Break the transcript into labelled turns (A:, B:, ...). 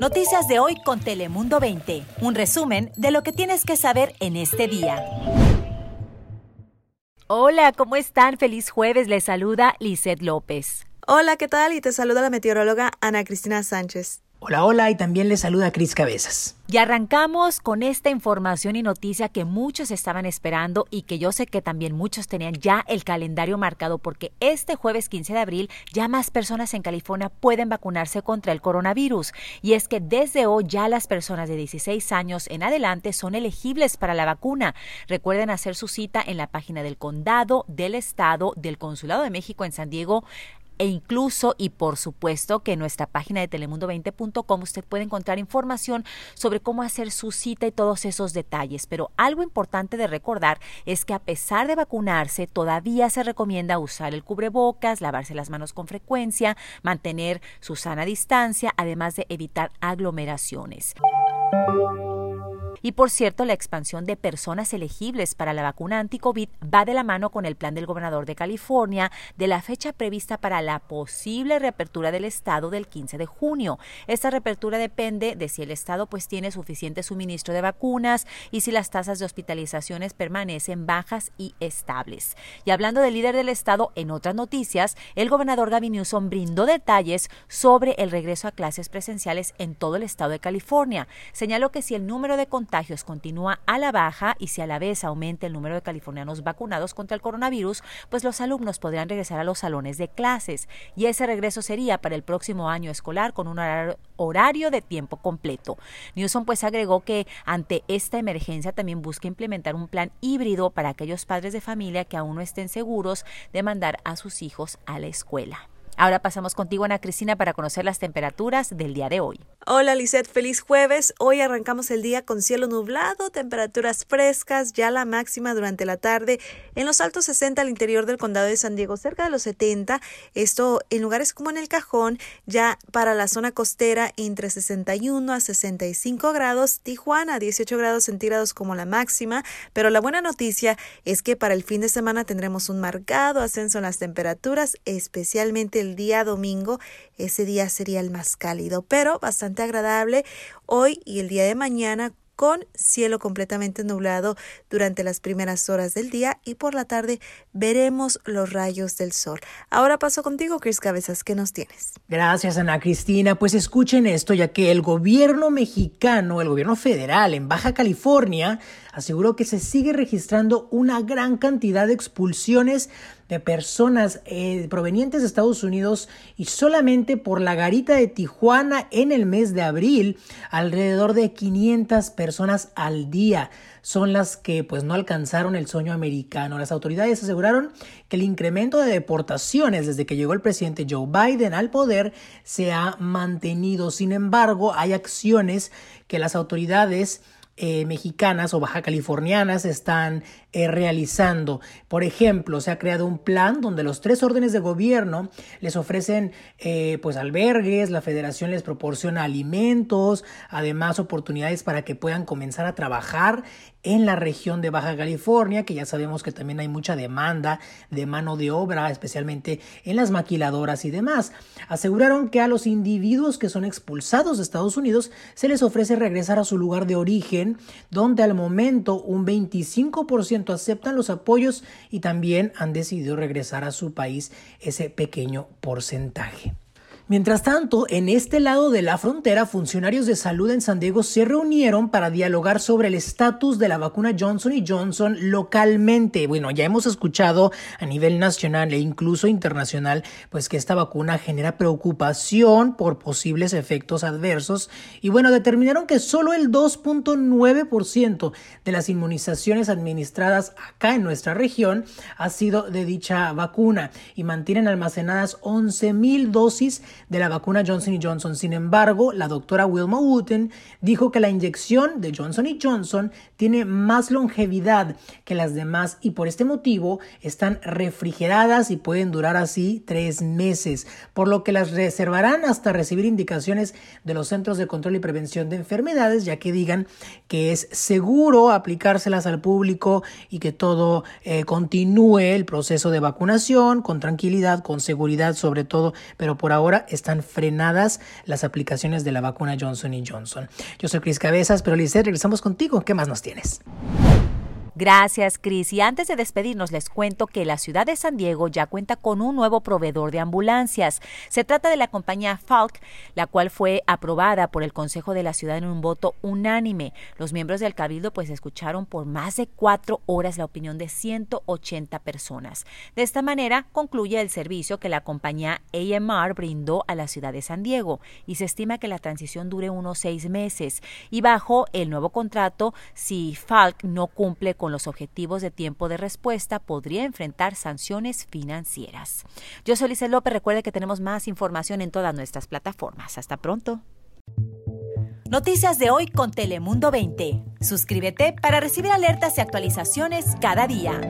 A: Noticias de hoy con Telemundo 20. Un resumen de lo que tienes que saber en este día. Hola, ¿cómo están? Feliz jueves. Les saluda Lizeth López.
B: Hola, ¿qué tal? Y te saluda la meteoróloga Ana Cristina Sánchez.
C: Hola, hola, y también les saluda Cris Cabezas.
A: Y arrancamos con esta información y noticia que muchos estaban esperando y que yo sé que también muchos tenían ya el calendario marcado porque este jueves 15 de abril ya más personas en California pueden vacunarse contra el coronavirus. Y es que desde hoy ya las personas de 16 años en adelante son elegibles para la vacuna. Recuerden hacer su cita en la página del condado, del estado, del Consulado de México en San Diego e incluso y por supuesto que en nuestra página de telemundo20.com usted puede encontrar información sobre cómo hacer su cita y todos esos detalles. Pero algo importante de recordar es que a pesar de vacunarse, todavía se recomienda usar el cubrebocas, lavarse las manos con frecuencia, mantener su sana distancia, además de evitar aglomeraciones. Y por cierto, la expansión de personas elegibles para la vacuna anti-COVID va de la mano con el plan del gobernador de California de la fecha prevista para la posible reapertura del estado del 15 de junio. Esta reapertura depende de si el estado pues tiene suficiente suministro de vacunas y si las tasas de hospitalizaciones permanecen bajas y estables. Y hablando del líder del estado, en otras noticias, el gobernador Gavin Newsom brindó detalles sobre el regreso a clases presenciales en todo el estado de California. Señaló que si el número de continúa a la baja y si a la vez aumenta el número de californianos vacunados contra el coronavirus, pues los alumnos podrán regresar a los salones de clases y ese regreso sería para el próximo año escolar con un horario de tiempo completo. Newsom pues agregó que ante esta emergencia también busca implementar un plan híbrido para aquellos padres de familia que aún no estén seguros de mandar a sus hijos a la escuela. Ahora pasamos contigo, Ana Cristina, para conocer las temperaturas del día de hoy.
B: Hola, Lisette, feliz jueves. Hoy arrancamos el día con cielo nublado, temperaturas frescas, ya la máxima durante la tarde en los altos 60 al interior del condado de San Diego, cerca de los 70. Esto en lugares como en el Cajón, ya para la zona costera entre 61 a 65 grados, Tijuana 18 grados centígrados como la máxima, pero la buena noticia es que para el fin de semana tendremos un marcado ascenso en las temperaturas, especialmente el día domingo, ese día sería el más cálido, pero bastante agradable hoy y el día de mañana con cielo completamente nublado durante las primeras horas del día y por la tarde veremos los rayos del sol. Ahora paso contigo, Chris Cabezas, ¿qué nos tienes?
C: Gracias, Ana Cristina. Pues escuchen esto, ya que el gobierno mexicano, el gobierno federal en Baja California, aseguró que se sigue registrando una gran cantidad de expulsiones de personas eh, provenientes de Estados Unidos y solamente por la garita de Tijuana en el mes de abril, alrededor de 500 personas al día son las que pues no alcanzaron el sueño americano. Las autoridades aseguraron que el incremento de deportaciones desde que llegó el presidente Joe Biden al poder se ha mantenido. Sin embargo, hay acciones que las autoridades eh, mexicanas o baja californianas están eh, realizando. Por ejemplo, se ha creado un plan donde los tres órdenes de gobierno les ofrecen eh, pues albergues, la federación les proporciona alimentos, además oportunidades para que puedan comenzar a trabajar en la región de Baja California, que ya sabemos que también hay mucha demanda de mano de obra, especialmente en las maquiladoras y demás. Aseguraron que a los individuos que son expulsados de Estados Unidos se les ofrece regresar a su lugar de origen, donde al momento un 25% aceptan los apoyos y también han decidido regresar a su país ese pequeño porcentaje. Mientras tanto, en este lado de la frontera, funcionarios de salud en San Diego se reunieron para dialogar sobre el estatus de la vacuna Johnson Johnson localmente. Bueno, ya hemos escuchado a nivel nacional e incluso internacional, pues que esta vacuna genera preocupación por posibles efectos adversos. Y bueno, determinaron que solo el 2.9% de las inmunizaciones administradas acá en nuestra región ha sido de dicha vacuna y mantienen almacenadas 11.000 dosis de la vacuna Johnson Johnson. Sin embargo, la doctora Wilma Wooten dijo que la inyección de Johnson Johnson tiene más longevidad que las demás y por este motivo están refrigeradas y pueden durar así tres meses, por lo que las reservarán hasta recibir indicaciones de los Centros de Control y Prevención de Enfermedades, ya que digan que es seguro aplicárselas al público y que todo eh, continúe el proceso de vacunación con tranquilidad, con seguridad sobre todo, pero por ahora están frenadas las aplicaciones de la vacuna Johnson Johnson. Yo soy Cris Cabezas, pero Lizeth, regresamos contigo. ¿Qué más nos tienes?
A: Gracias, Cris. Y antes de despedirnos, les cuento que la ciudad de San Diego ya cuenta con un nuevo proveedor de ambulancias. Se trata de la compañía Falk, la cual fue aprobada por el Consejo de la Ciudad en un voto unánime. Los miembros del Cabildo pues escucharon por más de cuatro horas la opinión de 180 personas. De esta manera concluye el servicio que la compañía AMR brindó a la ciudad de San Diego y se estima que la transición dure unos seis meses. Y bajo el nuevo contrato, si Falk no cumple con con los objetivos de tiempo de respuesta podría enfrentar sanciones financieras. Yo soy Lice López, recuerde que tenemos más información en todas nuestras plataformas. Hasta pronto. Noticias de hoy con Telemundo 20. Suscríbete para recibir alertas y actualizaciones cada día.